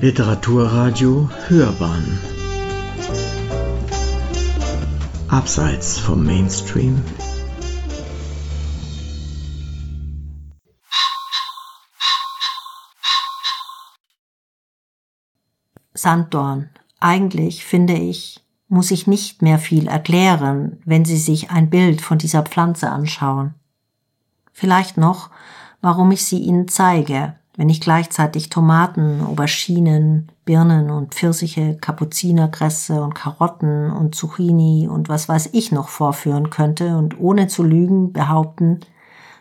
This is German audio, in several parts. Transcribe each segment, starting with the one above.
Literaturradio Hörbahn Abseits vom Mainstream Sanddorn. Eigentlich, finde ich, muss ich nicht mehr viel erklären, wenn Sie sich ein Bild von dieser Pflanze anschauen. Vielleicht noch, warum ich sie Ihnen zeige, wenn ich gleichzeitig Tomaten, Auberginen, Birnen und Pfirsiche, Kapuzinerkresse und Karotten und Zucchini und was weiß ich noch vorführen könnte und ohne zu lügen behaupten,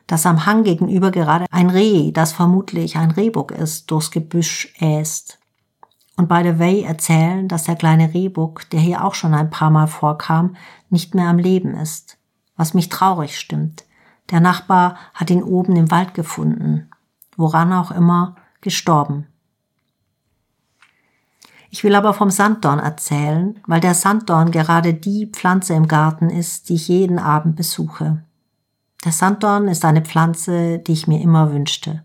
dass am Hang gegenüber gerade ein Reh, das vermutlich ein Rehbock ist, durchs Gebüsch äst. Und by the way erzählen, dass der kleine Rehbock, der hier auch schon ein paar Mal vorkam, nicht mehr am Leben ist. Was mich traurig stimmt. Der Nachbar hat ihn oben im Wald gefunden woran auch immer, gestorben. Ich will aber vom Sanddorn erzählen, weil der Sanddorn gerade die Pflanze im Garten ist, die ich jeden Abend besuche. Der Sanddorn ist eine Pflanze, die ich mir immer wünschte.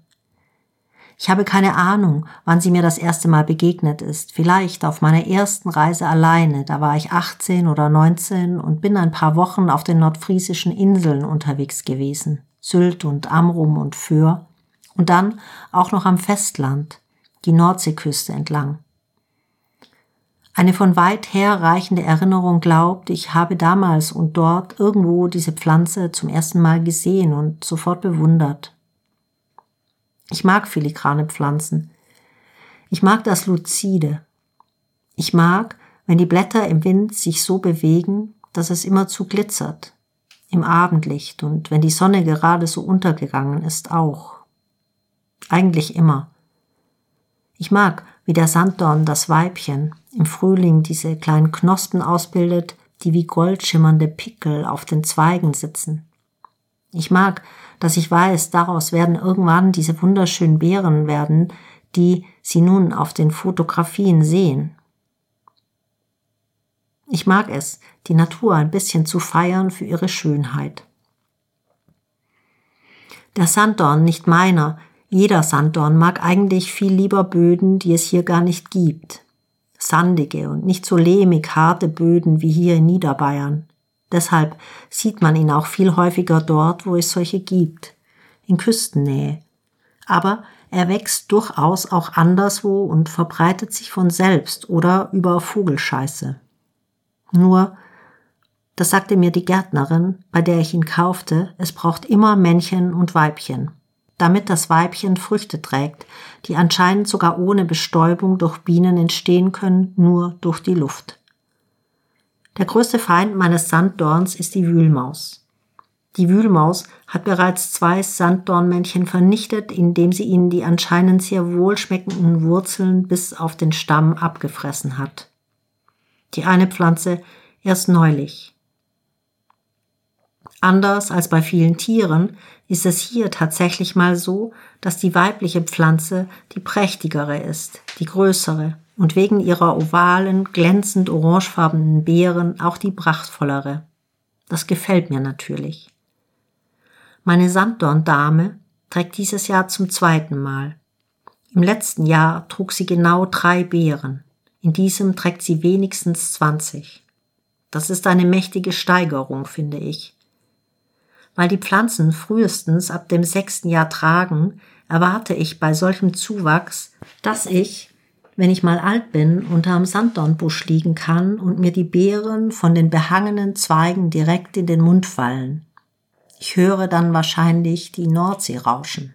Ich habe keine Ahnung, wann sie mir das erste Mal begegnet ist. Vielleicht auf meiner ersten Reise alleine. Da war ich 18 oder 19 und bin ein paar Wochen auf den nordfriesischen Inseln unterwegs gewesen. Sylt und Amrum und Föhr. Und dann auch noch am Festland, die Nordseeküste entlang. Eine von weit her reichende Erinnerung glaubt, ich habe damals und dort irgendwo diese Pflanze zum ersten Mal gesehen und sofort bewundert. Ich mag filigrane Pflanzen. Ich mag das Luzide. Ich mag, wenn die Blätter im Wind sich so bewegen, dass es immer zu glitzert. Im Abendlicht und wenn die Sonne gerade so untergegangen ist auch. Eigentlich immer. Ich mag, wie der Sanddorn das Weibchen im Frühling diese kleinen Knospen ausbildet, die wie goldschimmernde Pickel auf den Zweigen sitzen. Ich mag, dass ich weiß, daraus werden irgendwann diese wunderschönen Beeren werden, die Sie nun auf den Fotografien sehen. Ich mag es, die Natur ein bisschen zu feiern für ihre Schönheit. Der Sanddorn, nicht meiner, jeder Sanddorn mag eigentlich viel lieber Böden, die es hier gar nicht gibt. Sandige und nicht so lehmig harte Böden wie hier in Niederbayern. Deshalb sieht man ihn auch viel häufiger dort, wo es solche gibt, in Küstennähe. Aber er wächst durchaus auch anderswo und verbreitet sich von selbst oder über Vogelscheiße. Nur, das sagte mir die Gärtnerin, bei der ich ihn kaufte, es braucht immer Männchen und Weibchen damit das Weibchen Früchte trägt, die anscheinend sogar ohne Bestäubung durch Bienen entstehen können, nur durch die Luft. Der größte Feind meines Sanddorns ist die Wühlmaus. Die Wühlmaus hat bereits zwei Sanddornmännchen vernichtet, indem sie ihnen die anscheinend sehr wohlschmeckenden Wurzeln bis auf den Stamm abgefressen hat. Die eine Pflanze erst neulich. Anders als bei vielen Tieren ist es hier tatsächlich mal so, dass die weibliche Pflanze die prächtigere ist, die größere und wegen ihrer ovalen, glänzend orangefarbenen Beeren auch die prachtvollere. Das gefällt mir natürlich. Meine Sanddorndame trägt dieses Jahr zum zweiten Mal. Im letzten Jahr trug sie genau drei Beeren. In diesem trägt sie wenigstens 20. Das ist eine mächtige Steigerung, finde ich. Weil die Pflanzen frühestens ab dem sechsten Jahr tragen, erwarte ich bei solchem Zuwachs, dass ich, wenn ich mal alt bin, unterm Sanddornbusch liegen kann und mir die Beeren von den behangenen Zweigen direkt in den Mund fallen. Ich höre dann wahrscheinlich die Nordsee rauschen.